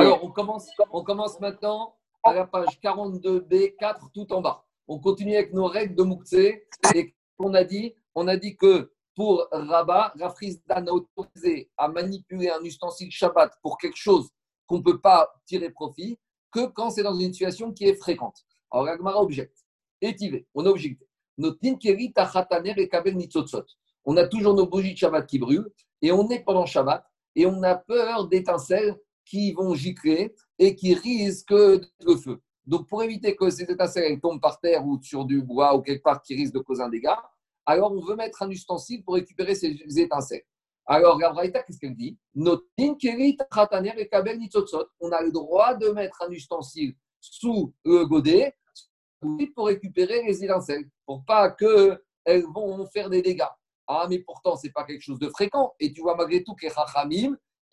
Alors, on commence, on commence maintenant à la page 42b, 4, tout en bas. On continue avec nos règles de Moukse. Et on a dit, on a dit que pour Rabat, Dan a autorisé à manipuler un ustensile Shabbat pour quelque chose qu'on ne peut pas tirer profit que quand c'est dans une situation qui est fréquente. Alors, Agmara objecte. Étivé, on a objecté. On a toujours nos bougies de Shabbat qui brûlent et on est pendant Shabbat et on a peur d'étincelles qui vont gicler et qui risquent le feu. Donc, pour éviter que ces étincelles tombent par terre ou sur du bois ou quelque part qui risque de causer un dégât, alors on veut mettre un ustensile pour récupérer ces étincelles. Alors, la qu'est-ce qu'elle dit? On a le droit de mettre un ustensile sous le godet pour récupérer les étincelles, pour pas qu'elles vont faire des dégâts. Ah, mais pourtant, ce n'est pas quelque chose de fréquent. Et tu vois, malgré tout, que les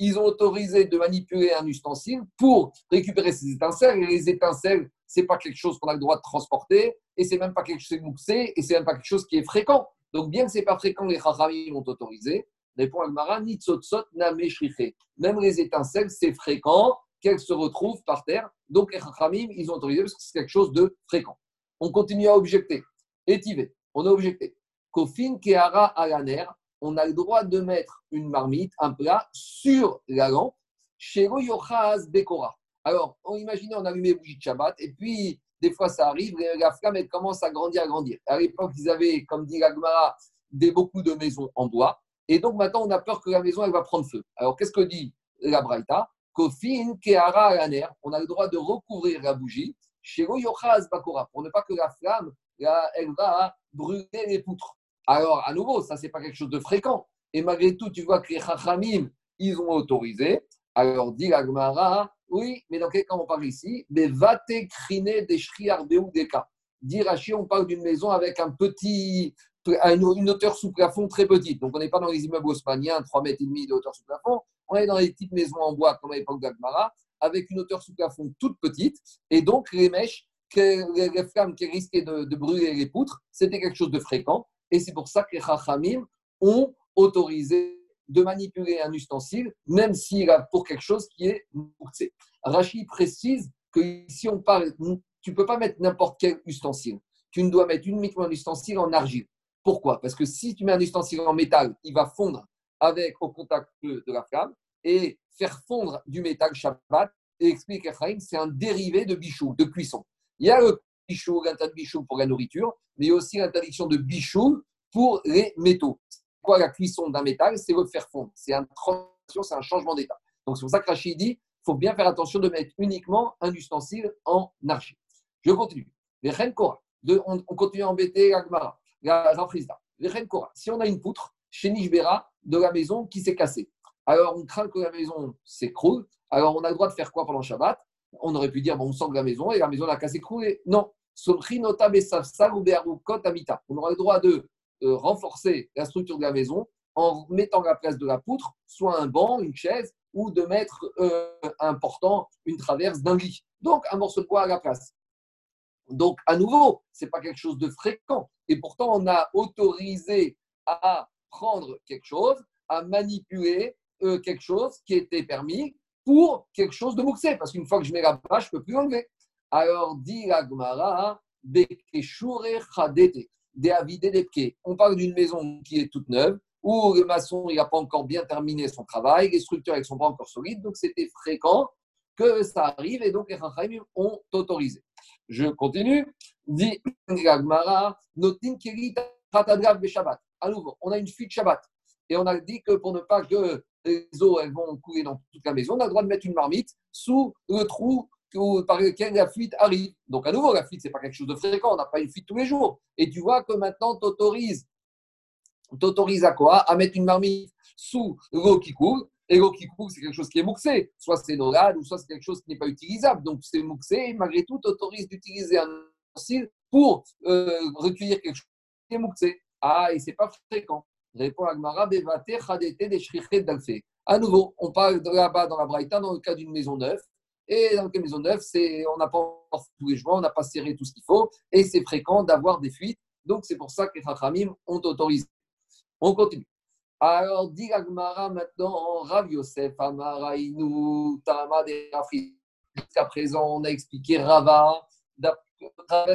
ils ont autorisé de manipuler un ustensile pour récupérer ces étincelles. Et les étincelles, ce n'est pas quelque chose qu'on a le droit de transporter, et c'est même pas quelque chose de et c'est même pas quelque chose qui est fréquent. Donc, bien que ce n'est pas fréquent, les Chachamim ont autorisé. Répond Agmara, ni tzotzot na Même les étincelles, c'est fréquent qu'elles se retrouvent par terre. Donc, les Chachamim, ils ont autorisé parce que c'est quelque chose de fréquent. On continue à objecter. Étivé, on a objecté. Kofin Kehara Alaner, on a le droit de mettre une marmite, un plat, sur la lampe, chez Yochaz Bekora. Alors, on imagine, on allume les bougies de Shabbat, et puis, des fois, ça arrive, la flamme, elle commence à grandir, à grandir. À l'époque, ils avaient, comme dit l'Agmara, des, beaucoup de maisons en bois, et donc maintenant, on a peur que la maison, elle va prendre feu. Alors, qu'est-ce que dit la Braïta? Kofin Kehara Alaner, on a le droit de recouvrir la bougie, chez Yochaz Bekora, pour ne pas que la flamme, elle va brûler les poutres. Alors, à nouveau, ça, c'est pas quelque chose de fréquent. Et malgré tout, tu vois que les Chachamim, ils ont autorisé. Alors, dit l'Agmara, oui, mais dans quel cas on parle ici? Des vate crine des ou des cas. Dit Rachid, on parle d'une maison avec un petit, une hauteur sous plafond très petite. Donc, on n'est pas dans les immeubles haussmanniens, 3 mètres et demi de hauteur sous plafond. On est dans les petites maisons en bois, comme à l'époque d'Agmara, avec une hauteur sous plafond toute petite. Et donc, les mèches, les flammes qui risquaient de brûler les poutres, c'était quelque chose de fréquent. Et c'est pour ça que les Chachamim ont autorisé de manipuler un ustensile, même s'il a pour quelque chose qui est mouxé. Rachid précise que si on parle, tu ne peux pas mettre n'importe quel ustensile. Tu ne dois mettre uniquement un ustensile en argile. Pourquoi? Parce que si tu mets un ustensile en métal, il va fondre avec au contact de la flamme et faire fondre du métal Shabbat. Et explique Ephraim, c'est un dérivé de bichou, de cuisson. Il y a le bichou, l'interdiction de bichou pour la nourriture, mais a aussi l'interdiction de bichou pour les métaux. Quoi la cuisson d'un métal? C'est le faire fondre. C'est transition, c'est un changement d'état. Donc c'est pour ça que Rachid dit il faut bien faire attention de mettre uniquement un ustensile en argile. Je continue. Les on, continue à embêter la Gemara, la. Les Si on a une poutre chez Nishbera de la maison qui s'est cassée, alors on craint que la maison s'écroule. Alors on a le droit de faire quoi pendant Shabbat? On aurait pu dire bon, on sent la maison et la maison n'a qu'à s'écrouler. Non. On aura le droit de euh, renforcer la structure de la maison en mettant à la place de la poutre soit un banc, une chaise, ou de mettre euh, un portant, une traverse d'un lit. Donc, un morceau de bois à la place. Donc, à nouveau, ce n'est pas quelque chose de fréquent. Et pourtant, on a autorisé à prendre quelque chose, à manipuler euh, quelque chose qui était permis pour quelque chose de mouxé. Parce qu'une fois que je mets la bâche, je ne peux plus l'enlever. Alors, dit la Gemara, On parle d'une maison qui est toute neuve, où le maçon n'a pas encore bien terminé son travail, les structures ne sont pas encore solides, donc c'était fréquent que ça arrive et donc les Chachamim ont autorisé. Je continue. Dit Shabbat. À nouveau, on a une fuite Shabbat. Et on a dit que pour ne pas que les eaux elles vont couler dans toute la maison, on a le droit de mettre une marmite sous le trou par lequel la fuite arrive. Donc, à nouveau, la fuite, ce n'est pas quelque chose de fréquent. On n'a pas une fuite tous les jours. Et tu vois que maintenant, tu autorises, à quoi? À mettre une marmite sous l'eau qui coule. Et l'eau qui coule, c'est quelque chose qui est mouxé. Soit c'est normal ou soit c'est quelque chose qui n'est pas utilisable. Donc, c'est mouxé. Et malgré tout, tu autorises d'utiliser un ustensile pour euh, recueillir quelque chose qui est mouxé. Ah, et ce n'est pas fréquent. Répond Agmara, Bevate, Khadete, Deshrichet, Dalfe. À nouveau, on parle là-bas dans la Braïta, dans le cas d'une maison neuve. Et dans les maisons neuves, on n'a pas tous les joints, on n'a pas serré tout ce qu'il faut, et c'est fréquent d'avoir des fuites. Donc, c'est pour ça que les Chachamim ont autorisé. On continue. Alors, dit Gmara maintenant, Rav Yosef, Amarainu, Tama Jusqu'à présent, on a expliqué Rava,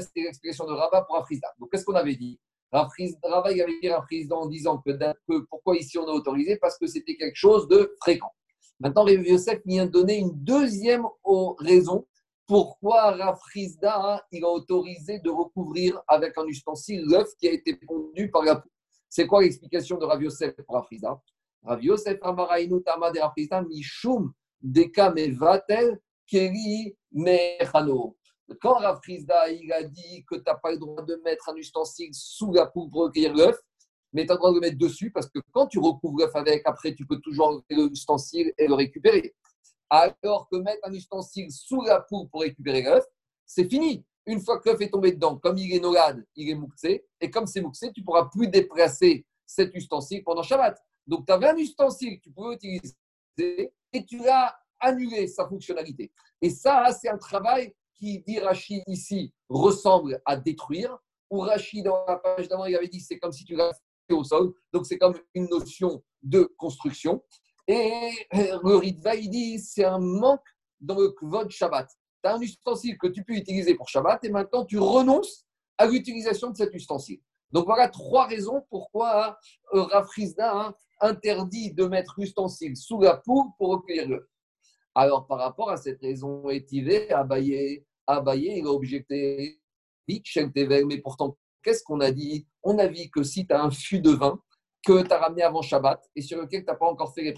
c'était l'explication de Rava pour Afrizda. Donc, qu'est-ce qu'on avait dit? Rava, il avait dit Afrizda en disant que, pourquoi ici on a autorisé? Parce que c'était quelque chose de fréquent. Maintenant, Rav Yosef vient donner une deuxième raison pourquoi Rafrizda, hein, il a autorisé de recouvrir avec un ustensile l'œuf qui a été pondu par la poule. C'est quoi l'explication de Rav Yosef pour Rav Amarainu Tama de Keri Mechano. Quand Rav il a dit que tu n'as pas le droit de mettre un ustensile sous la poule pour recueillir l'œuf, mais tu as le droit de le mettre dessus parce que quand tu recouvres l'œuf avec, après tu peux toujours enlever l'ustensile et le récupérer. Alors que mettre un ustensile sous la poule pour récupérer l'œuf, c'est fini. Une fois que l'œuf est tombé dedans, comme il est nolade, il est mouxé. Et comme c'est mouxé, tu ne pourras plus déplacer cet ustensile pendant Shabbat. Donc, tu avais un ustensile que tu pouvais utiliser et tu l'as annulé sa fonctionnalité. Et ça, c'est un travail qui, dit Rachid ici, ressemble à détruire. Ou Rachid, dans la page d'avant, il avait dit c'est comme si tu l'as au sol. Donc, c'est comme une notion de construction. Et le Ritva, il dit c'est un manque dans le Kvod Shabbat tu as un ustensile que tu peux utiliser pour Shabbat et maintenant tu renonces à l'utilisation de cet ustensile. Donc voilà trois raisons pourquoi euh, Rafrizda interdit de mettre l'ustensile sous la poule pour recueillir le. Alors par rapport à cette raison étivée, Abaye, Abaye il a objecté, mais pourtant, qu'est-ce qu'on a dit? On a dit que si tu as un fût de vin que tu as ramené avant Shabbat et sur lequel tu n'as pas encore fait les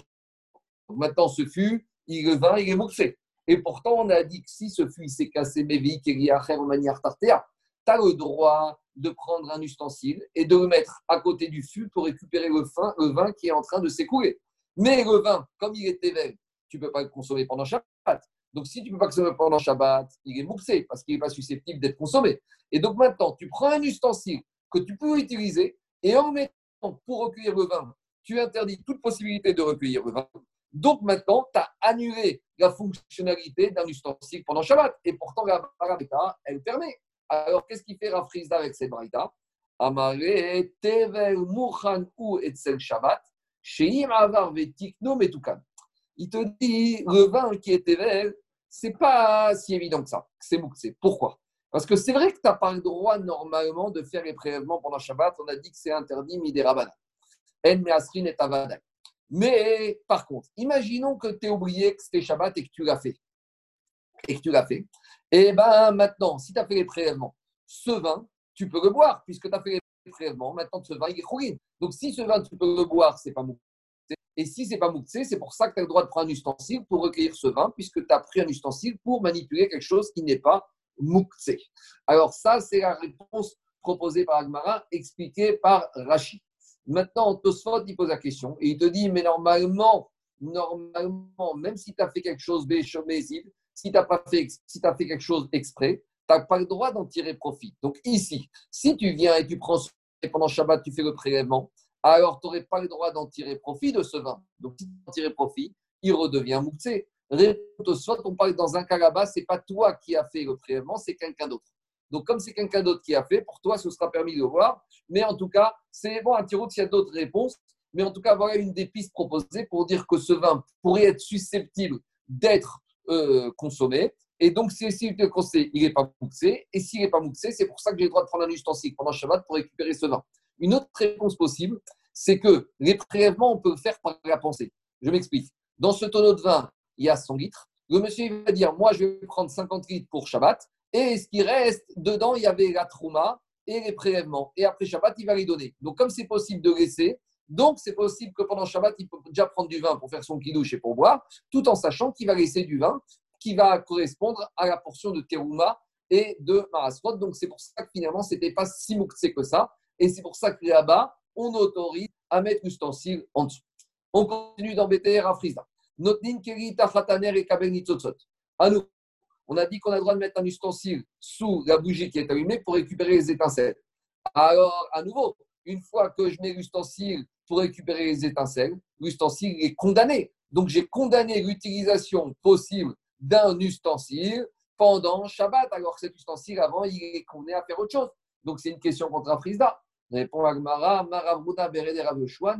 donc maintenant, ce fût, il, le vin, il est moussé. Et pourtant, on a dit que si ce fût s'est cassé, Mévi, en manière tartéa, tu as le droit de prendre un ustensile et de le mettre à côté du fût pour récupérer le, vin, qui est en train de s'écouler. Mais le vin, comme il est éveillé, tu ne peux pas le consommer pendant Shabbat. Donc, si tu ne peux pas consommer pendant Shabbat, il est moussé parce qu'il n'est pas susceptible d'être consommé. Et donc, maintenant, tu prends un ustensile que tu peux utiliser et en mettant pour recueillir le vin, tu interdis toute possibilité de recueillir le vin. Donc maintenant, tu as annulé la fonctionnalité d'un ustensile pendant Shabbat. Et pourtant, la Barabeta, elle permet. Alors, qu'est-ce qu'il fait Rafrizda avec cette Braïta Amare tevel mouchan ou etzel Shabbat, sheim avar vetikno metukan. Il te dit, le vin qui est tevel, c'est pas si évident que ça, c'est moukse. Pourquoi? Parce que c'est vrai que tu n'as pas le droit normalement de faire les prélèvements pendant Shabbat. On a dit que c'est interdit midérabana. En et avadai. Mais par contre, imaginons que tu aies oublié que c'était Shabbat et que tu l'as fait. Et que tu l'as fait. Et eh bien maintenant, si tu as fait les prélèvements, ce vin, tu peux le boire, puisque tu as fait les prélèvements. Maintenant, ce vin, il est chourine. Donc si ce vin, tu peux le boire, c'est pas mouktsé. Et si c'est pas mouktsé, c'est pour ça que tu as le droit de prendre un ustensile pour recueillir ce vin, puisque tu as pris un ustensile pour manipuler quelque chose qui n'est pas mouktsé. Alors ça, c'est la réponse proposée par Agmara, expliquée par Rachid. Maintenant, Tosfot, il pose la question et il te dit, mais normalement, normalement, même si tu as fait quelque chose béchomésible, si tu pas fait, si as fait quelque chose exprès, tu n'as pas le droit d'en tirer profit. Donc ici, si tu viens et tu prends et pendant Shabbat, tu fais le prélèvement, alors tu n'aurais pas le droit d'en tirer profit de ce vin. Donc si tu en tirer profit, il redevient mouktsé. Tosfot, on parle dans un cas là-bas, ce n'est pas toi qui as fait le prélèvement, c'est quelqu'un d'autre. Donc, comme c'est quelqu'un d'autre qui a fait, pour toi, ce sera permis de voir. Mais en tout cas, c'est bon, un tiro s'il y a d'autres réponses. Mais en tout cas, voilà une des pistes proposées pour dire que ce vin pourrait être susceptible d'être euh, consommé. Et donc, si il est conseil, il n'est pas mouxé. Et s'il n'est pas mouxé, c'est pour ça que j'ai le droit de prendre un ustensile pendant Shabbat pour récupérer ce vin. Une autre réponse possible, c'est que les prélèvements, on peut faire par la pensée. Je m'explique. Dans ce tonneau de vin, il y a 100 litres. Le monsieur va dire Moi, je vais prendre 50 litres pour Shabbat. Et ce qui reste, dedans, il y avait la trouma et les prélèvements. Et après Shabbat, il va les donner. Donc, comme c'est possible de laisser, donc c'est possible que pendant Shabbat, il peut déjà prendre du vin pour faire son kidouche et pour boire, tout en sachant qu'il va laisser du vin qui va correspondre à la portion de terouma et de marasrot. Donc, c'est pour ça que finalement, ce n'était pas si mouxé que ça. Et c'est pour ça que là-bas, on autorise à mettre l'ustensile en dessous. On continue d'embêter Rafrizda. Notnin keri tachataner et kabel À nous, on a dit qu'on a le droit de mettre un ustensile sous la bougie qui est allumée pour récupérer les étincelles. Alors, à nouveau, une fois que je mets l'ustensile pour récupérer les étincelles, l'ustensile est condamné. Donc, j'ai condamné l'utilisation possible d'un ustensile pendant Shabbat, alors que cet ustensile, avant, il est condamné à faire autre chose. Donc, c'est une question contre Frisda. Répond Agmara, Maravuna Bereder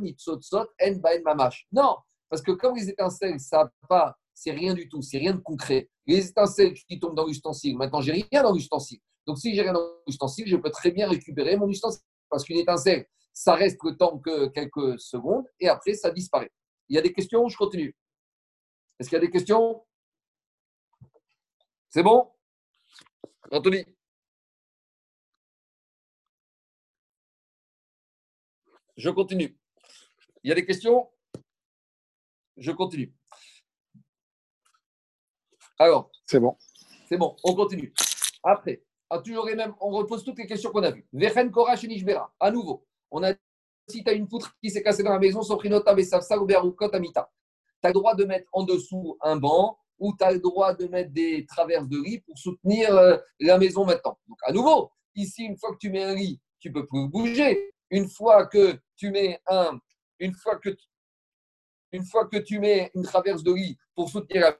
Nitzotzot, En Baen Mamash. Non, parce que comme les étincelles, ça pas, c'est rien du tout, c'est rien de concret. Les étincelles qui tombent dans l'ustensile, maintenant j'ai rien dans l'ustensile. Donc si j'ai rien dans l'ustensile, je peux très bien récupérer mon ustensile. Parce qu'une étincelle, ça reste le temps que quelques secondes et après ça disparaît. Il y a des questions Je continue? Est-ce qu'il y a des questions? C'est bon? Anthony Je continue. Il y a des questions? Je continue. Alors. C'est bon. C'est bon, on continue. Après, toujours mêmes, on repose toutes les questions qu'on a vues. Vechen Kora Nishbera. À nouveau, on a si tu as une poutre qui s'est cassée dans la maison, Soprinota Besafsa ou Amita. Tu as le droit de mettre en dessous un banc ou tu as le droit de mettre des traverses de riz pour soutenir euh, la maison maintenant. Donc, à nouveau, ici, une fois que tu mets un lit, tu peux plus bouger. Une fois que tu mets un, une fois que, une fois que tu mets une traverse de lit pour soutenir la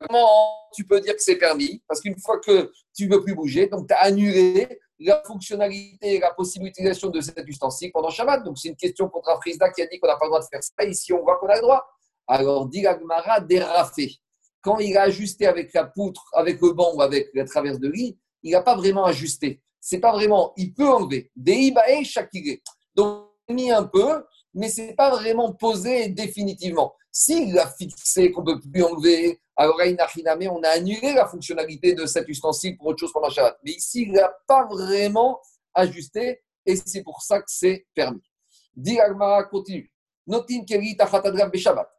Comment tu peux dire que c'est permis? Parce qu'une fois que tu ne veux plus bouger, donc tu as annulé la fonctionnalité et la possible utilisation de cet ustensile pendant Shabbat. Donc c'est une question contre Afrizda qui a dit qu'on n'a pas le droit de faire ça. Ici, on voit qu'on a le droit. Alors, dit Agmara dérafé. Quand il a ajusté avec la poutre, avec le banc ou avec la traverse de lit, il n'a pas vraiment ajusté. C'est pas vraiment, il peut enlever. Deibae shakire. Donc, mis un peu, mais ce n'est pas vraiment posé définitivement. S'il a fixé qu'on peut plus enlever, alors on a annulé la fonctionnalité de cet ustensile pour autre chose pendant Shabbat. Mais ici, il n'a pas vraiment ajusté et c'est pour ça que c'est permis. Dit Agmara continue. Notin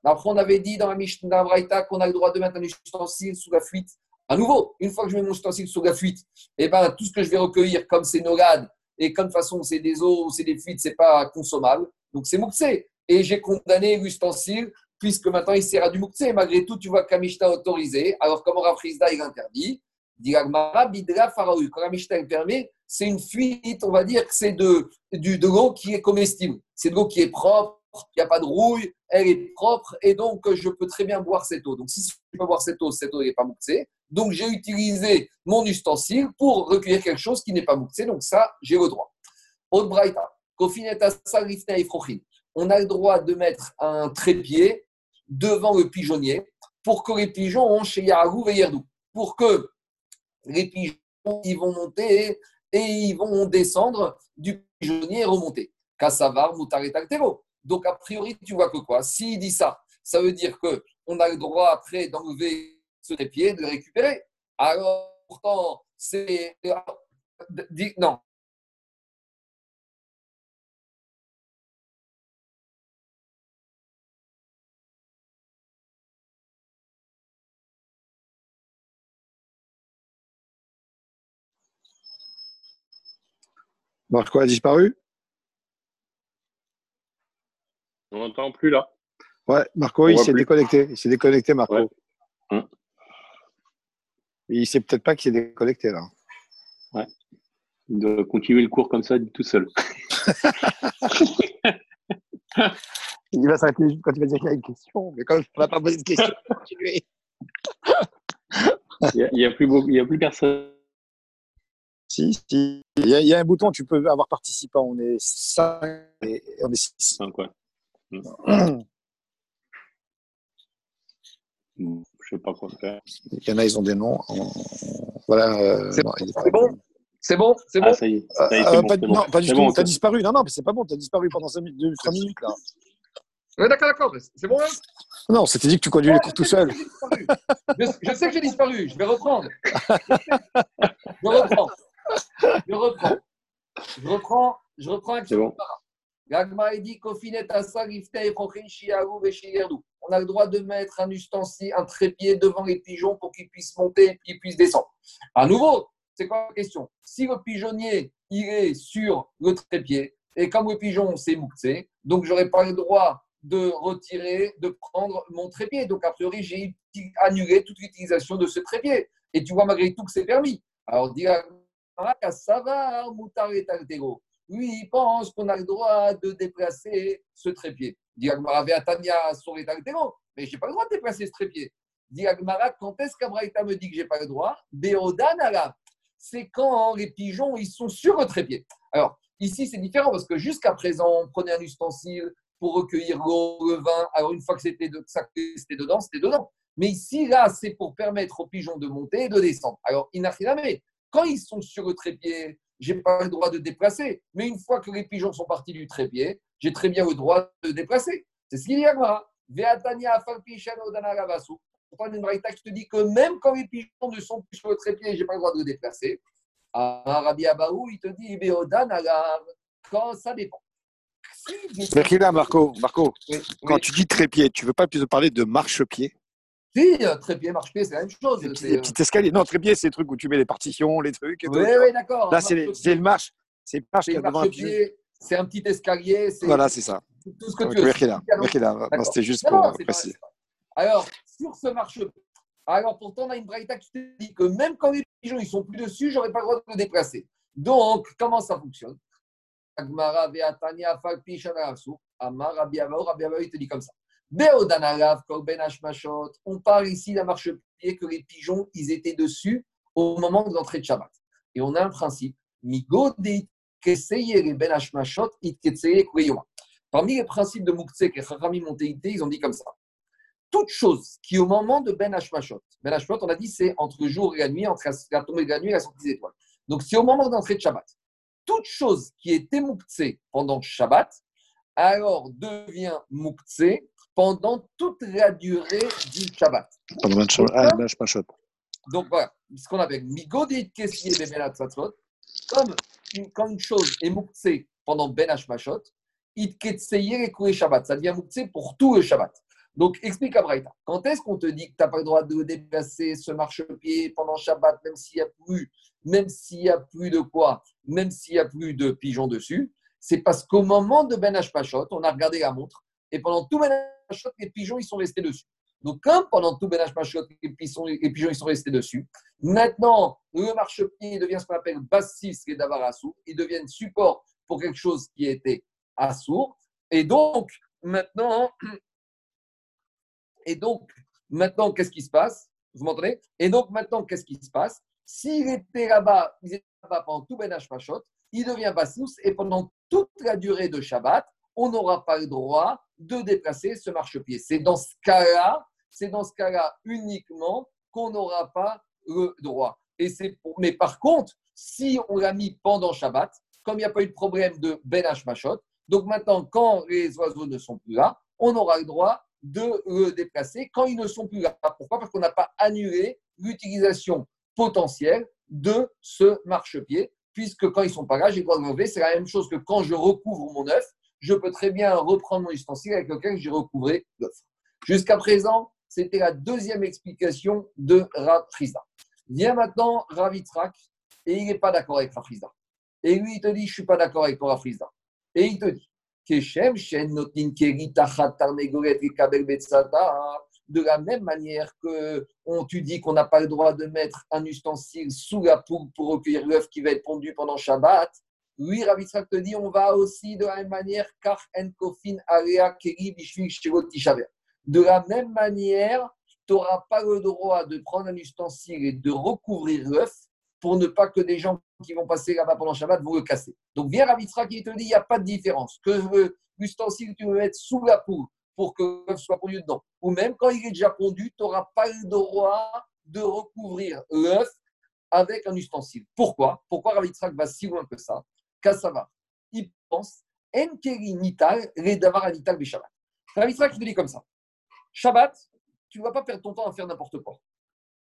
Après, on avait dit dans la Mishnah Braïta qu'on a le droit de mettre un ustensile sous la fuite. À nouveau, une fois que je mets mon ustensile sous la fuite, eh ben, tout ce que je vais recueillir, comme c'est nogades et comme de toute façon c'est des eaux, c'est des fuites, c'est pas consommable. Donc c'est mouxé. Et j'ai condamné l'ustensile puisque maintenant il sert à du mouktsé. Malgré tout, tu vois que la autorisé. Alors, comme Rafrizda, il interdit? Bidra Faraou. Quand la Mishnah permet, c'est une fuite, on va dire que c'est de, de l'eau qui est comestible. C'est de l'eau qui est propre, il n'y a pas de rouille, elle est propre, et donc je peux très bien boire cette eau. Donc, si je peux boire cette eau, cette eau n'est pas mouktsé. Donc, j'ai utilisé mon ustensile pour recueillir quelque chose qui n'est pas mouktsé. Donc, ça, j'ai le droit. On a le droit de mettre un trépied devant le pigeonnier pour que les pigeons ont chez Yahou. Pour que les pigeons ils vont monter et ils vont descendre du pigeonnier et remonter. Kassavar, Altero. Donc, a priori, tu vois que quoi? S'il dit ça, ça veut dire qu'on a le droit après d'enlever ce trépied, de le récupérer. Alors, pourtant, c'est. Non, Marco a disparu? On n'entend plus là. Ouais, Marco, il s'est déconnecté. Il s'est déconnecté, Marco. Hum. Il ne sait peut-être pas qu'il s'est déconnecté là. Ouais. Il doit continuer le cours comme ça tout seul. il va s'arrêter quand il va dire qu'il y a une question, mais quand il ne va pas poser de question, il va continuer. il n'y a, plus a plus personne. Si, si. Il y, a, un bouton, tu peux avoir participant. On est 5 et on est 6. 5, ouais. Je sais pas quoi faire. Il y en a, ils ont des noms. Voilà. Euh, c'est bon C'est bon C'est bon ah, ça y est. Ça y est euh, pas, bon. Non, pas du tout. tu as disparu. Non, non, mais c'est pas bon. Tu as disparu pendant 5 minutes, 3 minutes. Là. Ouais, d'accord, d'accord. C'est bon, hein Non, c'était dit que tu conduis les cours tout seul. Je, je, sais que j'ai disparu. Je vais reprendre. Je reprends. Je reprends. Je reprends. Je reprends C'est bon. On a le droit de mettre un ustensile, un trépied devant les pigeons pour qu'ils puissent monter et qu'ils puissent descendre. À nouveau, c'est quoi la question? Si le pigeonnier est sur le trépied, et comme le pigeon c'est mouxé, donc je n'aurai pas le droit de retirer, de prendre mon trépied. Donc a priori, j'ai annulé toute l'utilisation de ce trépied. Et tu vois malgré tout que c'est permis. Alors, ça va, Lui, il pense qu'on a le droit de déplacer ce trépied. Dit Agmara, sur les mais je n'ai pas le droit de déplacer ce trépied. Dit quand est-ce qu'Abraïta me dit que je n'ai pas le droit? Béodan c'est quand les pigeons ils sont sur le trépied. Alors, ici, c'est différent parce que jusqu'à présent, on prenait un ustensile pour recueillir l'eau, le vin. Alors, une fois que c'était de, dedans, c'était dedans. Mais ici, là, c'est pour permettre aux pigeons de monter et de descendre. Alors, mais quand ils sont sur le trépied, j'ai pas le droit de déplacer. Mais une fois que les pigeons sont partis du trépied, j'ai très bien le droit de déplacer. C'est ce qu'il y a là. Veatania Pourtant, une qui te dit que même quand les pigeons ne sont plus sur le trépied, je n'ai pas le droit de le déplacer. Rabbi Abaou, il te dit quand ça dépend. Merci là, Marco. Marco, quand tu dis trépied, tu ne veux pas plus parler de marchepied? Si, trépied, marche-pied, c'est la même chose. Les petits, petits escaliers. Non, trépied, c'est le truc où tu mets les partitions, les trucs. oui, oui, d'accord. Là, c'est le marche. C'est marche C'est un petit escalier. Voilà, c'est ça. Tout ce que tu veux. C'était juste pour préciser. Alors, sur ce marche-pied, alors pourtant, on a une braïta qui te dit que même quand les pigeons ils sont plus dessus, j'aurais pas le droit de le déplacer. Donc, comment ça fonctionne? Amar il te dit comme ça. On parle ici d'un marche-pied que les pigeons, ils étaient dessus au moment de l'entrée de Shabbat. Et on a un principe. Ben Parmi les principes de Moukse et ils ont dit comme ça. Toute chose qui, au moment de Ben Hashmashot, Ben Hashmashot, on a dit, c'est entre le jour et la nuit, entre la tombée de la nuit et la sortie des étoiles. Donc, c'est au moment d'entrée de Shabbat. Toute chose qui est Moukse pendant Shabbat, alors devient Moukse pendant toute la durée du Shabbat. Pendant Ben Hashmashot. Donc, voilà, ce qu'on appelle Migodit Kessier Ben comme une, comme une chose est Moukse pendant Ben Hashmashot, It Ketseye et Shabbat. Ça devient Moukse pour tout le Shabbat. Donc, explique à Braïta. Quand est-ce qu'on te dit que tu n'as pas le droit de déplacer ce marchepied pendant Shabbat, même s'il n'y a plus, même s'il y a plus de quoi, même s'il n'y a plus de pigeons dessus? C'est parce qu'au moment de Ben Hashpashot, on a regardé la montre, et pendant tout Ben Les pigeons, ils sont restés dessus. Donc, comme pendant tout Ben Hashpashot, les les pigeons, ils sont restés dessus, maintenant, le marchepied devient ce qu'on appelle bassis et davarassou, ils deviennent support pour quelque chose qui était assourd. Et donc, maintenant, et donc, maintenant, qu'est-ce qui se passe? Vous m'entendez? Et donc, maintenant, qu'est-ce qui se passe? S'il était là-bas, il était là-bas pendant tout Ben Hashmashot, il devient Bassous et pendant toute la durée de Shabbat, on n'aura pas le droit de déplacer ce marchepied. C'est dans ce cas-là, c'est dans ce cas-là uniquement qu'on n'aura pas le droit. Et c'est pour... Mais par contre, si on l'a mis pendant Shabbat, comme il n'y a pas eu de problème de Ben Hashmashot, donc maintenant, quand les oiseaux ne sont plus là, on aura le droit de le déplacer quand ils ne sont plus là. Pourquoi? Parce qu'on n'a pas annulé l'utilisation potentielle de ce marchepied, puisque quand ils ne sont pas là, j'ai le droit de l'enlever. C'est la même chose que quand je recouvre mon œuf, je peux très bien reprendre mon ustensile avec lequel j'ai recouvré l'œuf. Jusqu'à présent, c'était la deuxième explication de Rav Frizda. Vient maintenant Ravitrak et il n'est pas d'accord avec Rav Et lui, il te dit, je ne suis pas d'accord avec Rav. Et il te dit, de la même manière que on, tu dis qu'on n'a pas le droit de mettre un ustensile sous la poule pour recueillir l'œuf qui va être pondu pendant Shabbat, lui, Ravitrak te dit, on va aussi de la même manière, car kofin De la même manière, tu n'auras pas le droit de prendre un ustensile et de recouvrir l'œuf pour ne pas que des gens qui vont passer là-bas pendant Shabbat vont le casser. Donc viens Ravitra qui te dit il n'y a pas de différence. Que l'ustensile tu veux mettre sous la poule pour que l'œuf soit pondu dedans. Ou même quand il est déjà pondu, tu n'auras pas le droit de recouvrir l'œuf avec un ustensile. Pourquoi? Pourquoi Ravitrak va si loin que ça? Kassava, il pense Enkeri nital, redavar anital Shabbat. Ravitrak te dit comme ça. Shabbat, tu ne vas pas perdre ton temps à faire n'importe quoi.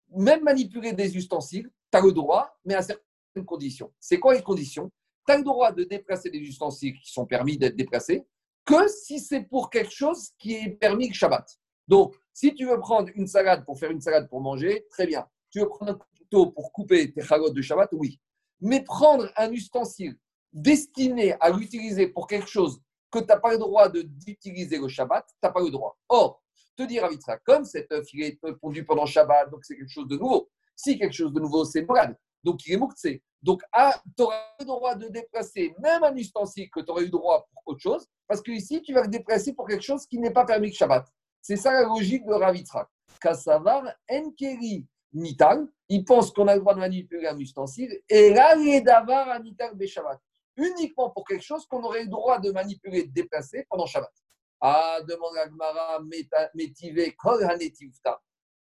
Même manipuler des ustensiles, tu as le droit, mais à certaines conditions. C'est quoi les conditions? Tu as le droit de déplacer des ustensiles qui sont permis d'être déplacés que si c'est pour quelque chose qui est permis le Shabbat. Donc, si tu veux prendre une salade pour faire une salade pour manger, très bien. Tu veux prendre un couteau pour couper tes chalotes de Shabbat, oui. Mais prendre un ustensile destiné à l'utiliser pour quelque chose que tu n'as pas le droit d'utiliser le Shabbat, tu n'as pas le droit. Or, te dire à Vitra, comme cet œuf il est pondu pendant Shabbat, donc c'est quelque chose de nouveau. Si quelque chose de nouveau, c'est malade. Donc il est mouktsé. Donc ah, tu auras le droit de déplacer même un ustensile que tu aurais eu droit pour autre chose, parce que ici tu vas le déplacer pour quelque chose qui n'est pas permis que Shabbat. C'est ça la logique de Ravitra. Kassavar enkeri Nital, il pense qu'on a le droit de manipuler un ustensile, et là, davar Nital Shabbat. Uniquement pour quelque chose qu'on aurait le droit de manipuler, de déplacer pendant Shabbat. Ah, demande Agmara, métivé,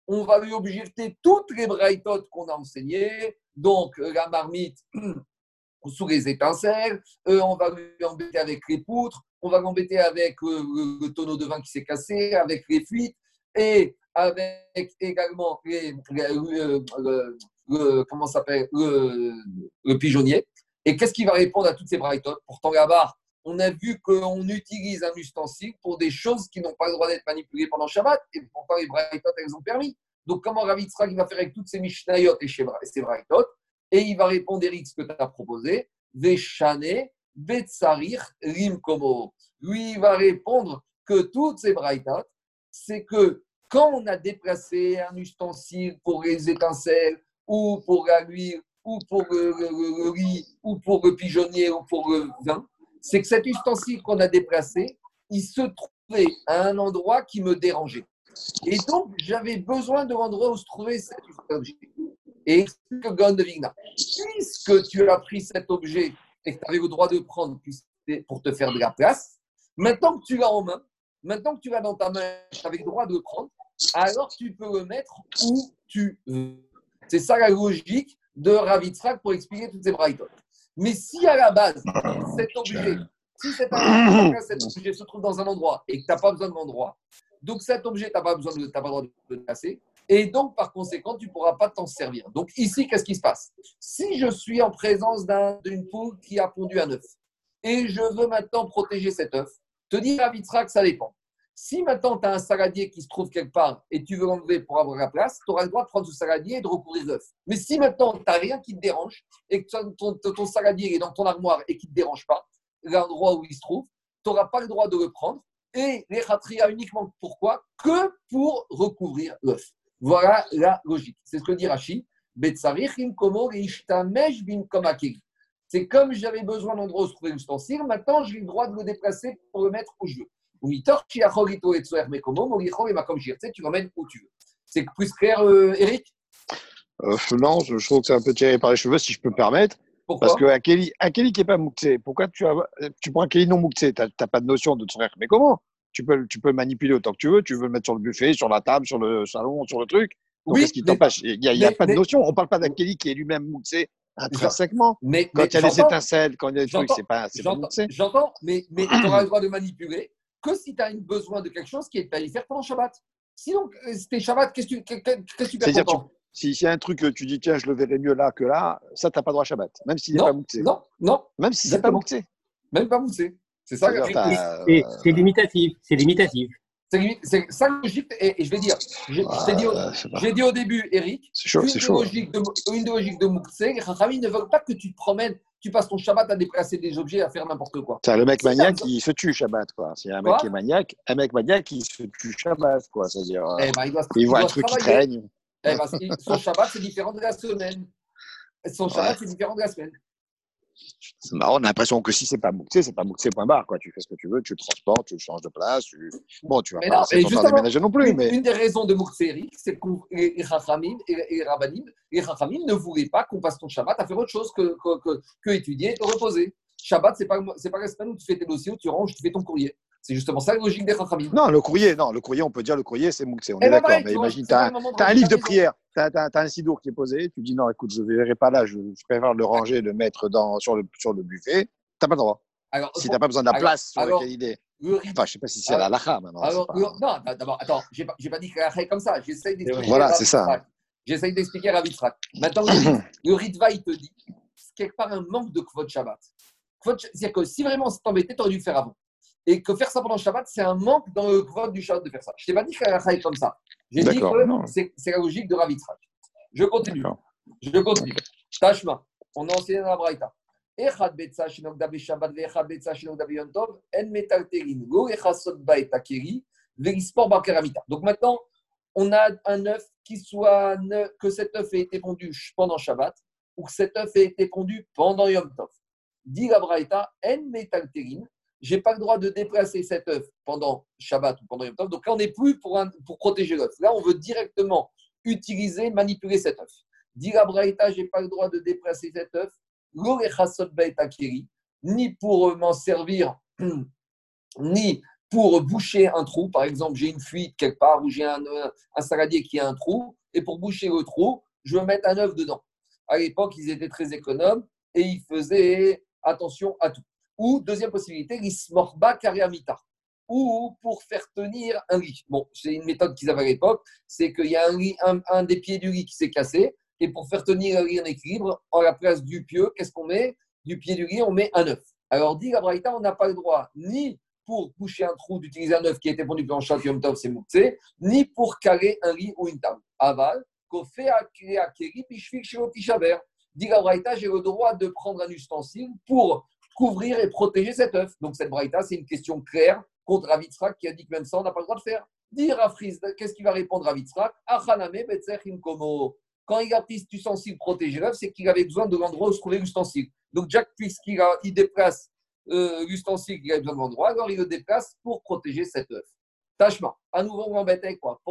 On va lui objecter toutes les braïtotes qu'on a enseignées, donc la marmite sous les étincelles, euh, on va lui embêter avec les poutres, on va l'embêter avec euh, le, tonneau de vin qui s'est cassé, avec les fuites, et avec également les, le, comment s'appelle le, pigeonnier. Et qu'est-ce qui va répondre à toutes ces braïtotes Pourtant, là-bas, on a vu qu'on utilise un ustensile pour des choses qui n'ont pas le droit d'être manipulées pendant Shabbat, et pourtant les braïtotes, elles ont permis. Donc, comment Ravitsra va faire avec toutes ces Mishnayot et ces braïtotes Et il va répondre, Eric, ce que tu as proposé, Veshane, Betsarir, Rimkomo. Lui, il va répondre que toutes ces braïtotes, c'est que quand on a déplacé un ustensile pour les étincelles, ou pour la l'huile, ou pour le, riz, ou pour le pigeonnier, ou pour le vin, c'est que cet ustensile qu'on a déplacé, il se trouvait à un endroit qui me dérangeait. Et donc, j'avais besoin de l'endroit où se trouvait cet objet. Et puisque tu as pris cet objet et que tu avais le droit de prendre pour te faire de la place, maintenant que tu l'as en main, maintenant que tu l'as dans ta main, tu avais le droit de le prendre, alors tu peux le mettre où tu veux. C'est ça la logique de Ravitzrak pour expliquer toutes ces braïtotes. Mais si à la base, cet objet, si cet objet se trouve dans un endroit et que tu n'as pas besoin de l'endroit, donc cet objet, tu n'as pas besoin de, pas droit de le casser, et donc par conséquent, tu ne pourras pas t'en servir. Donc ici, qu'est-ce qui se passe? Si je suis en présence d'une poule qui a pondu un œuf, et je veux maintenant protéger cet œuf, te dire à que ça dépend. Si maintenant tu as un saladier qui se trouve quelque part et tu veux l'enlever pour avoir la place, tu auras le droit de prendre ce saladier et de recouvrir l'œuf. Mais si maintenant tu n'as rien qui te dérange et que ton, ton, saladier est dans ton armoire et qui ne te dérange pas, l'endroit où il se trouve, tu n'auras pas le droit de le prendre. Et les uniquement pourquoi? Que pour recouvrir l'œuf. Voilà la logique. C'est ce que dit Rachid. C'est comme j'avais besoin d'endroit où se trouver l'ustensile, maintenant j'ai le droit de le déplacer pour le mettre où je veux. Tu l'emmènes où tu veux. C'est plus clair, euh, Eric? Euh, Non, je, trouve que c'est un peu tiré par les cheveux, si je peux me permettre. Pourquoi? Parce que un Kelly, qui n'est pas mouxé, pourquoi tu, as, tu prends un Kelly non mouxé? Tu n'as pas de notion de frère. Mais comment? Tu peux, tu peux le manipuler autant que tu veux. Tu veux le mettre sur le buffet, sur la table, sur le salon, sur le truc. oui, qu'est-ce qui t'empêche? Il n'y a, pas de notion. On ne parle pas d'un Kelly qui est lui-même mouxé intrinsèquement. Mais, quand il y a des étincelles, quand il y a des trucs, c'est pas, pas mouxé. J'entends, mais, mais tu auras le droit de manipuler que si tu as besoin de quelque chose qui est à faire pendant Shabbat. Sinon, c'était Shabbat, qu'est-ce que tu, qu'est-ce que tu perds si c'est un truc que tu dis, tiens, je le verrai mieux là que là, ça, tu n'as pas droit à Shabbat, même s'il n'est pas mouxé. Non, non. Même si c'est pas mouxé. Même pas mouxé. C'est ça. C'est limitatif. C'est limitatif. C'est ça logique, et, je vais dire, j'ai dit, dit, au début, Eric, chaud, une, chaud. Logique de, une logique de Moukse, les ne veulent pas que tu te promènes tu passes ton Shabbat à déplacer des objets, à faire n'importe quoi. C'est le mec maniaque qui se tue Shabbat, quoi. C'est un mec qui est maniaque, un mec maniaque qui se tue Shabbat, quoi. C'est-à-dire, eh ben, il, il, voit un truc qui traîne. Eh ben, son Shabbat, c'est différent de la semaine. Son Shabbat, c'est différent de la semaine. C'est marrant, on a l'impression que si c'est pas boucté, c'est pas boucté, point barre. Quoi. Tu fais ce que tu veux, tu le transportes, tu le changes de place. Tu... Bon, tu vas mais pas non, déménager non plus. Une, mais... une des raisons de Eric, c'est que les Rachamim et les Rabbanim, les ne voulaient pas qu'on passe ton Shabbat à faire autre chose que, que, que, que étudier et te reposer. Shabbat, c'est pas, c'est pas la semaine où tu fais tes dossiers, où tu ranges, tu fais ton courrier. C'est justement ça la logique des Chachamim. Non, le courrier, non, le courrier, on peut dire le courrier, c'est Moukse, on eh est ben d'accord. Mais imagine, tu as, un livre de prière, tu as, un sidour qui est posé, tu dis non, écoute, je ne verrai pas là, je, préfère le ranger, le mettre dans, sur, le, sur le buffet. Tu n'as pas le droit. Alors, si tu n'as pas besoin de la place sur laquelle il est. Enfin, je ne sais pas si c'est la lacha maintenant. Alors, Non, d'abord, attends, je n'ai pas, dit que la lacha est comme ça. J'essaye d'expliquer. Voilà, c'est ça. J'essaye d'expliquer à Ravitrak. Maintenant, le Ritva, il te dit, c'est quelque part un manque de Kvot Shabbat. C'est-à-dire que si vraiment c'est embêté, tu aurais dû le faire avant et que faire ça pendant le Shabbat, c'est un manque dans le vote du Shabbat de faire ça. Je t'ai pas dit que la est comme ça. J'ai dit que c'est la logique de Ravitzrak. Je continue. Je continue. Tashma, on a enseigné dans la Braïta. Echad betza shinok dabe Shabbat ve'echad betza shinok dabe Yom Tov en metalterin lo echasot ba'et akeri ve'ispor ba'keramita. Donc maintenant, on a un œuf qui soit neuf, que cet œuf ait été pondu pendant Shabbat ou que cet œuf ait été pondu pendant Yom Tov. Dit la Braïta, en metalterin, j'ai pas le droit de déplacer cet œuf pendant Shabbat ou pendant Yom Tov. Donc là, on n'est plus pour, pour protéger l'œuf. Là, on veut directement utiliser, manipuler cet œuf. Dit la Braïta, je n'ai pas le droit de déplacer cet œuf, ni pour m'en servir, ni pour boucher un trou. Par exemple, j'ai une fuite quelque part ou j'ai un, un saladier qui a un trou, et pour boucher le trou, je veux mettre un œuf dedans. À l'époque, ils étaient très économes et ils faisaient attention à tout. Ou, deuxième possibilité, l'ismorba kareamita. Ou pour faire tenir un lit. Bon, c'est une méthode qu'ils avaient à l'époque, c'est qu'il y a un, des pieds du lit qui s'est cassé, et pour faire tenir un lit en équilibre, en la place du pieu, qu'est-ce qu'on met? Du pied du lit, on met un œuf. Alors, dit la on n'a pas le droit ni pour boucher un trou d'utiliser un œuf qui était pondu dans le Yom Tov, c'est mouktsé, ni pour caler un lit ou une table. Aval, qu'on fait à Keri, puis je chez Dit la Braïta, j'ai le droit de prendre un ustensile pour couvrir et protéger cet œuf. Donc, cette Braïta, c'est une question claire contre Ravitzrak qui a dit que même ça, on n'a pas le droit de faire. Dire à Frise, qu'est-ce qu'il va répondre à Ravitzrak Quand il a pris cet ustensile protéger l'œuf, c'est qu'il avait besoin de l'endroit où se trouvait l'ustensile. Donc, Jack, puisqu'il il déplace euh, l'ustensile qu'il a besoin de l'endroit, alors il le déplace pour protéger cet œuf. Tachement, à nouveau, on m'embête avec quoi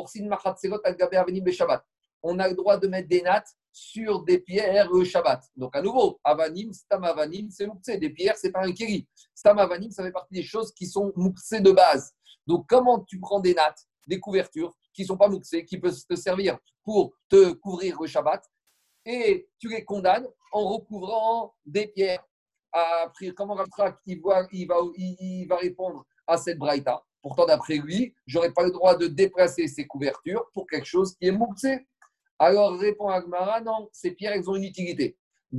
on a le droit de mettre des nattes sur des pierres Shabbat. Donc, à nouveau, Avanim, Stam Avanim, c'est Moukse. Des pierres, c'est pas un Kiri. Stam Avanim, ça fait partie des choses qui sont Moukse de base. Donc, comment tu prends des nattes, des couvertures qui sont pas Moukse, qui peuvent te servir pour te couvrir le Shabbat, et tu les condamnes en recouvrant des pierres? Après, comment Raptrak il, va, il, va, va répondre à cette braïta? Pourtant, d'après lui, je n'aurais pas le droit de déplacer ces couvertures pour quelque chose qui est mouxé. Alors répond Agmara, non, ces pierres, elles ont une utilité. On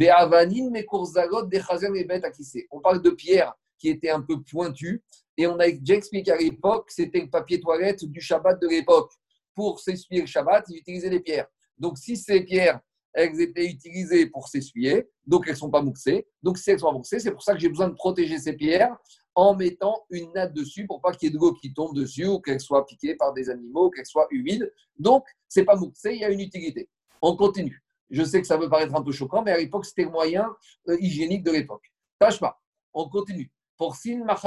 parle de pierres qui étaient un peu pointues et on a déjà expliqué à l'époque, c'était le papier toilette du Shabbat de l'époque. Pour s'essuyer le Shabbat, ils utilisaient des pierres. Donc si ces pierres elles étaient utilisées pour s'essuyer, donc elles ne sont pas mouxées. Donc si elles sont pas mouxées, c'est pour ça que j'ai besoin de protéger ces pierres en mettant une natte dessus pour pas qu'il y ait de l'eau qui tombe dessus ou qu'elles soient piquées par des animaux, qu'elles soient humides. Donc c'est pas mouxé, il y a une utilité. On continue. Je sais que ça peut paraître un peu choquant, mais à l'époque, c'était le moyen euh, hygiénique de l'époque. Tâche pas. On continue. Pour sin al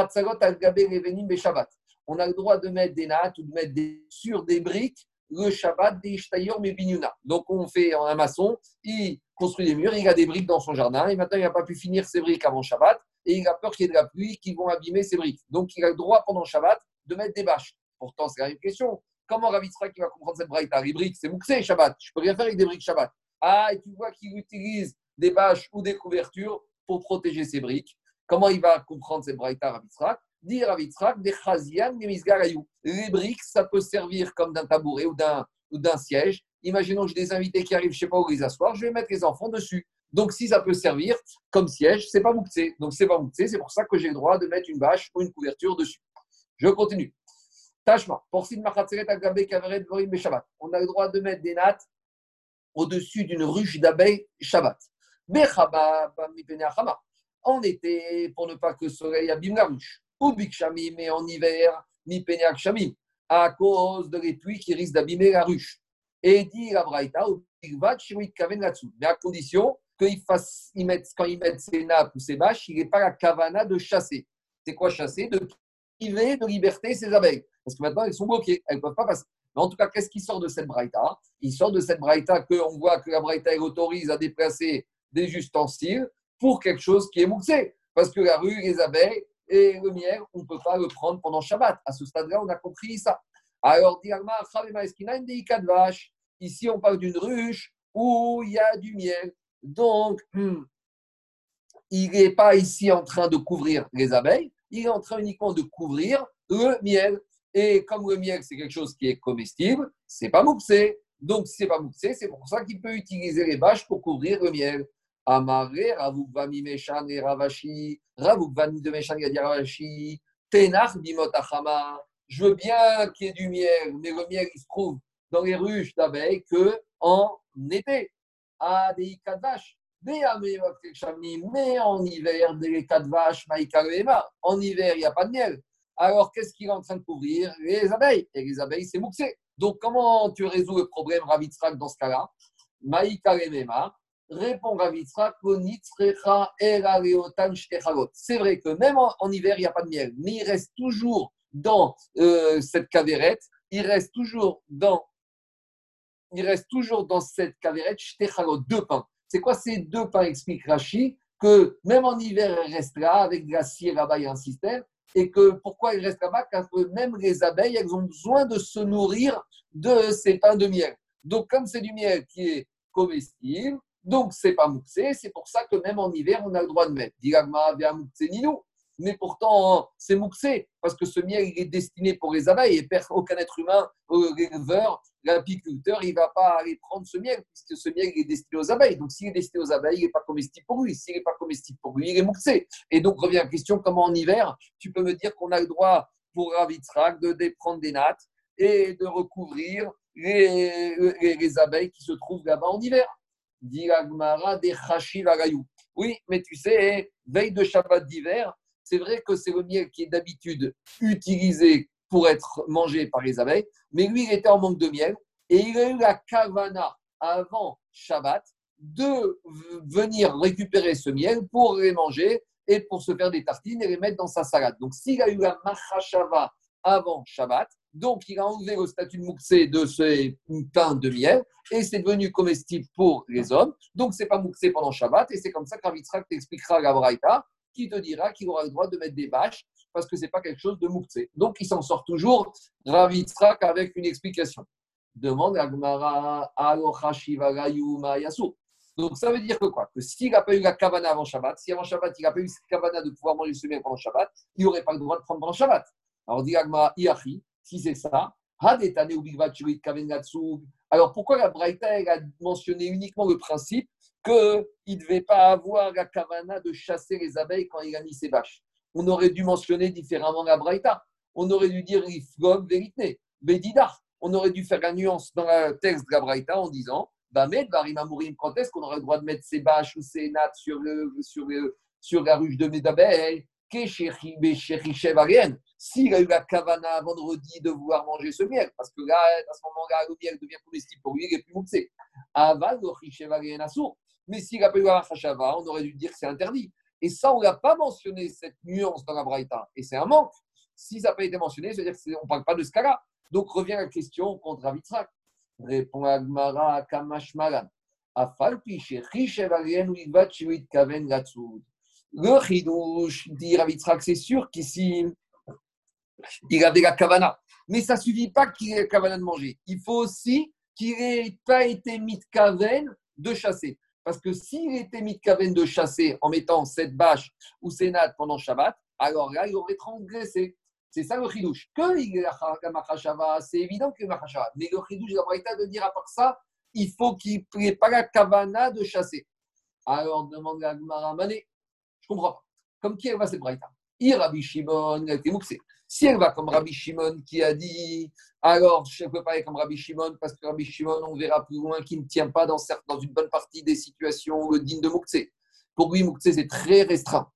On a le droit de mettre des nattes ou de mettre des, sur des briques le Shabbat des Ishtayor Mebinyuna. Donc, on fait un maçon, il construit des murs, il a des briques dans son jardin, et maintenant, il n'a pas pu finir ses briques avant Shabbat, et il a peur qu'il y ait de la pluie qui vont abîmer ses briques. Donc, il a le droit pendant Shabbat de mettre des bâches. Pourtant, c'est une question. Comment Ravitra qui va comprendre cette brique Les briques, c'est Mouxé Shabbat. Je peux rien faire avec des briques Shabbat. Ah, et tu vois qu'il utilise des bâches ou des couvertures pour protéger ses briques. Comment il va comprendre cette brique Ravitra dire à des chazian, des Les briques, ça peut servir comme d'un tabouret ou d'un, ou d'un siège. Imaginons que j'ai des invités qui arrivent, je ne sais pas où les asseoir, je vais mettre les enfants dessus. Donc, si ça peut servir comme siège, c'est pas mouktsé. Donc, c'est pas mouktsé, c'est pour ça que j'ai le droit de mettre une bâche ou une couverture dessus. Je continue. Tachma, On a le droit de mettre des nattes au-dessus d'une ruche d'abeilles Shabbat. En été, pour ne pas que le soleil abîme la ruche ou Bikshami, mais en hiver, Penyak Shamim, à cause de les pluies qui risquent d'abîmer la ruche. Et dit la Braïta, mais à condition qu'il fasse, il quand il met ses nappes ou ses bâches, il n'est pas la kavana de chasser. C'est quoi chasser? De priver de liberté ses abeilles. Parce que maintenant, elles sont bloquées, elles ne peuvent pas passer. Mais en tout cas, qu'est-ce qui sort de cette braïta? Il sort de cette braïta qu'on voit que la braïta autorise à déplacer des ustensiles pour quelque chose qui est mouxé. Parce que la rue, les abeilles, et le miel, on ne peut pas le prendre pendant Shabbat. À ce stade-là, on a compris ça. Alors, ici, on parle d'une ruche où il y a du miel. Donc, hmm, il n'est pas ici en train de couvrir les abeilles, il est en train uniquement de couvrir le miel. Et comme le miel, c'est quelque chose qui est comestible, c'est pas mouxé. Donc, c'est pas mouxé, c'est pour ça qu'il peut utiliser les bâches pour couvrir le miel. Amaré, Ravukvami Meshan et Ravashi, Ravukvami de Meshan et Ravashi, Tenach Bimotachama. Je veux bien qu'il y ait du miel, mais le miel, il se trouve dans les ruches d'abeilles que en été. Ah, des quatre vaches. Mais en hiver, des quatre vaches, en hiver, il n'y a pas de miel. Alors, qu'est-ce qu'il est en train de couvrir? Les abeilles. Et les abeilles, c'est mouxé. Donc, comment tu résous le problème Ravitrak dans ce cas-là? Répond Ravitra, C'est vrai que même en, hiver, il n'y a pas de miel, mais il reste toujours dans euh, cette cavérette, il reste toujours dans il reste toujours dans cette caverette deux pains. C'est quoi ces deux pains explique Rashi que même en hiver, elle reste là avec de la cire là-bas, un système. Et que pourquoi il reste là-bas? Que même les abeilles, elles ont besoin de se nourrir de ces pains de miel. Donc, comme c'est du miel qui est comestible, donc c'est pas mouxé, c'est pour ça que même en hiver, on a le droit de mettre. Diragma, bien mouxé, ni nous mais pourtant c'est mouxé, parce que ce miel il est destiné pour les abeilles et aucun être humain, l'éleveur, l'apiculteur, il ne va pas aller prendre ce miel, puisque ce miel il est destiné aux abeilles. Donc s'il est destiné aux abeilles, il n'est pas comestible pour lui. S'il n'est pas comestible pour lui, il est mouxé. Et donc revient la question comment en hiver, tu peux me dire qu'on a le droit pour Ravitzrak de prendre des nattes et de recouvrir les, les, abeilles qui se trouvent là-bas en hiver? Dit des Oui, mais tu sais, veille de Shabbat d'hiver, c'est vrai que c'est le miel qui est d'habitude utilisé pour être mangé par les abeilles, mais lui, il était en manque de miel et il a eu la kavana avant Shabbat de venir récupérer ce miel pour les manger et pour se faire des tartines et les mettre dans sa salade. Donc, s'il a eu la machashava avant Shabbat, donc il a enlevé le statut de mouxé de ce pain de miel et c'est devenu comestible pour les hommes. Donc, c'est pas mouxé pendant Shabbat et c'est comme ça qu'Avitzrak t'expliquera la Braïta qui te dira qu'il aura le droit de mettre des bâches parce que ce n'est pas quelque chose de mouktsé. Donc, il s'en sort toujours, Ravitzrak, avec une explication. Demande à Gmara, Donc, ça veut dire que quoi? Que s'il n'a pas eu la kavana avant Shabbat, si avant Shabbat, il n'a pas eu cette kavana de pouvoir manger ce miel pendant Shabbat, il n'aurait pas le droit de prendre pendant Shabbat. Alors, dit Agmara, Iachi, si c'est ça, alors pourquoi la Braïta a mentionné uniquement le principe qu'il ne devait pas avoir la kavana de chasser les abeilles quand il a mis ses bâches. On aurait dû mentionner différemment la. On aurait dû dire iflog vérité, bedidar. On aurait dû faire la nuance dans le texte de la en disant Bamed, Barimamourim, quand est-ce qu'on aurait le droit de mettre ses bâches ou ses nattes sur, la ruche de mes abeilles? S'il a eu la kavana vendredi de vouloir manger ce miel, parce que là, à ce moment-là, le miel devient comestible pour lui, il est plus moussé. Aval, mais s'il n'a pas eu Hachava, on aurait dû dire que c'est interdit. Et ça, on n'a pas mentionné cette nuance dans la Braïta. Et c'est un manque. Si ça n'a pas été mentionné, c'est-à-dire qu'on ne parle pas de ce cas-là. Donc revient la question contre Ravitrak. Répond Agmara Kamashmalan. Le chidouche, dit Ravitrak, c'est sûr qu'ici, il avait la kavana. Mais ça ne suffit pas qu'il ait la kavana de manger. Il faut aussi qu'il n'ait pas été mis de kaven de chasser. Parce que s'il était mis de de chasser en mettant cette bâche ou ces nattes pendant Shabbat, alors là, il aurait transgressé. C'est ça le chidouche. Que il a c'est évident qu'il a Mais le chidouche de la de dire à part ça, il faut qu'il n'ait pas la kavana de chasser. Alors demande à Gmara Mané, je comprends pas. Comme qui elle va cette braïta? Il Rabbi Shimon, elle était. Si elle va comme Rabbi Shimon qui a dit, alors je ne peux pas aller comme Rabbi Shimon parce que Rabbi Shimon, on verra plus loin, qu'il ne tient pas dans, une bonne partie des situations le digne de Mouktsé. Pour lui, Mouktsé, c'est très restreint.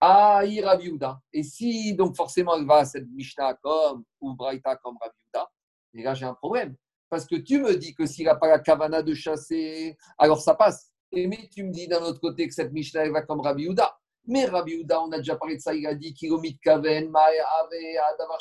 Ah, Rabbi. Et si donc forcément elle va à cette Mishnah comme ou Braïta comme Rabbi Uda, et là j'ai un problème. Parce que tu me dis que s'il n'a pas la kavana de chasser, alors ça passe. Et mais tu me dis d'un autre côté que cette Mishnah elle va comme Rabbi Uda. Mais Rabbi Uda, on a déjà parlé de ça, il a dit Kilomit Kaven, Adavar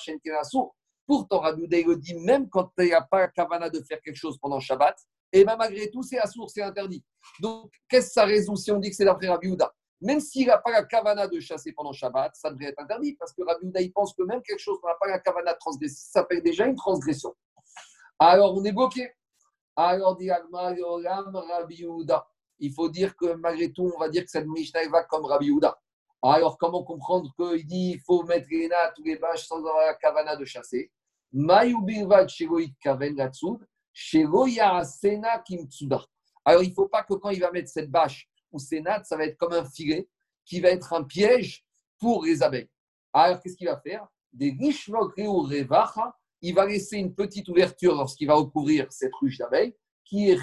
Pourtant, Rabbi Uda, il dit même quand il n'y a pas Kavana de faire quelque chose pendant Shabbat, et bien malgré tout, c'est assourd, c'est interdit. Donc, qu'est-ce que sa raison si on dit que c'est d'après Rabbi Uda Même s'il n'a pas la Kavana de chasser pendant Shabbat, ça devrait être interdit, parce que Rabbi Uda, il pense que même quelque chose qu'on n'a pas la Kavana de transgresser, ça fait déjà une transgression. Alors, on est bloqué. Alors, dit Rabbi Uda il faut dire que malgré tout, on va dire que cette Mishnah va comme Rabbi Houda. Alors, comment comprendre qu'il dit qu'il faut mettre les nattes ou les bâches sans avoir la kavana de chasser? Alors, il ne faut pas que quand il va mettre cette bâche ou nattes, ça va être comme un filet qui va être un piège pour les abeilles. Alors, qu'est-ce qu'il va faire? Des il va laisser une petite ouverture lorsqu'il va recouvrir cette ruche d'abeilles qui est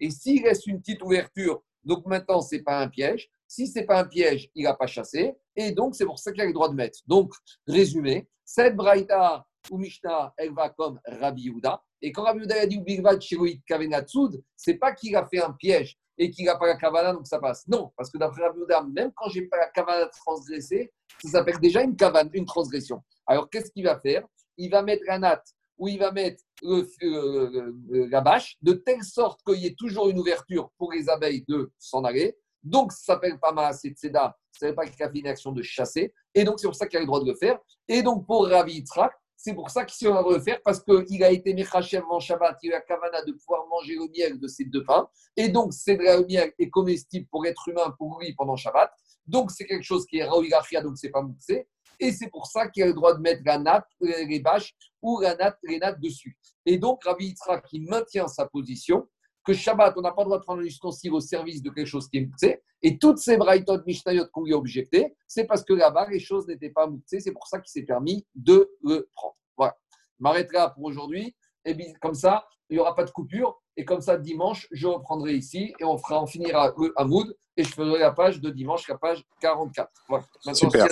Et s'il reste une petite ouverture, donc maintenant, ce n'est pas un piège. Si ce n'est pas un piège, il n'a pas chassé. Et donc, c'est pour ça qu'il a le droit de mettre. Donc, résumé, cette Braïta ou Mishnah, elle va comme Rabbi Yehuda. Et quand Rabbi Yehuda a dit ce n'est pas qu'il a fait un piège et qu'il n'a pas la kavana, donc ça passe. Non, parce que d'après Rabbi Yehuda, même quand je n'ai pas la kavana transgressée, ça s'appelle déjà une, kavana, une transgression. Alors, qu'est-ce qu'il va faire? Il va mettre la natte ou il va mettre la bâche, de telle sorte qu'il y ait toujours une ouverture pour les abeilles de s'en aller. Donc, ça s'appelle pas Maasé Tseda, ça pas qu'il a fait une action de chasser. Et donc, c'est pour ça qu'il a le droit de le faire. Et donc, pour Ravi Yitzhak, c'est pour ça qu'il a le faire, parce qu'il a été Mechachem en Shabbat, il a la Kavana de pouvoir manger le miel de ces deux pains. Et donc, c'est le miel est comestible pour être humain, pour lui, pendant Shabbat. Donc, c'est quelque chose qui est Raoulachia, donc c'est pas moussé. Et c'est pour ça qu'il a le droit de mettre la natte, les bâches ou la natte, les nattes dessus. Et donc, Rabbi Yitzhak, qui maintient sa position, que Shabbat, on n'a pas le droit de prendre un ustensile au service de quelque chose qui est moussé. Et toutes ces braïtot mishnayot qu'on lui a objecté, c'est parce que là-bas, les choses n'étaient pas moussées. C'est pour ça qu'il s'est permis de le prendre. Voilà. Je m'arrêterai là pour aujourd'hui. Et bien, comme ça, il n'y aura pas de coupure. Et comme ça, dimanche, je reprendrai ici et on, fera, on finira le Hamoud et je ferai la page de dimanche, la page 44. Voilà. Super.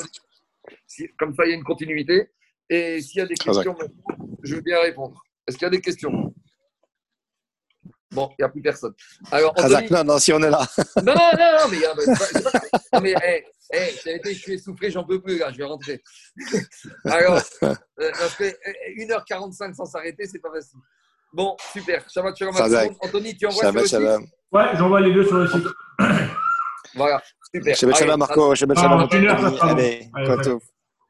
comme ça, il y a une continuité. Et s'il y a des questions, je veux bien répondre. Est-ce qu'il y a des questions? Bon, il n'y a plus personne. Alors, Anthony... non, non, si on est là. non, non, non, mais, pas, non, mais hey, hey, été, je suis essoufflé, j'en peux plus, là, je vais rentrer. Alors, euh, parce que 1h45 euh, sans s'arrêter, c'est pas facile. Bon, super. Shabbat shalom Anthony, tu envoies Shabbat, sur le site Ouais, j'envoie les deux sur le site. voilà, super. Shabbat shalom Marco, Shabbat shalom. Allez, quoi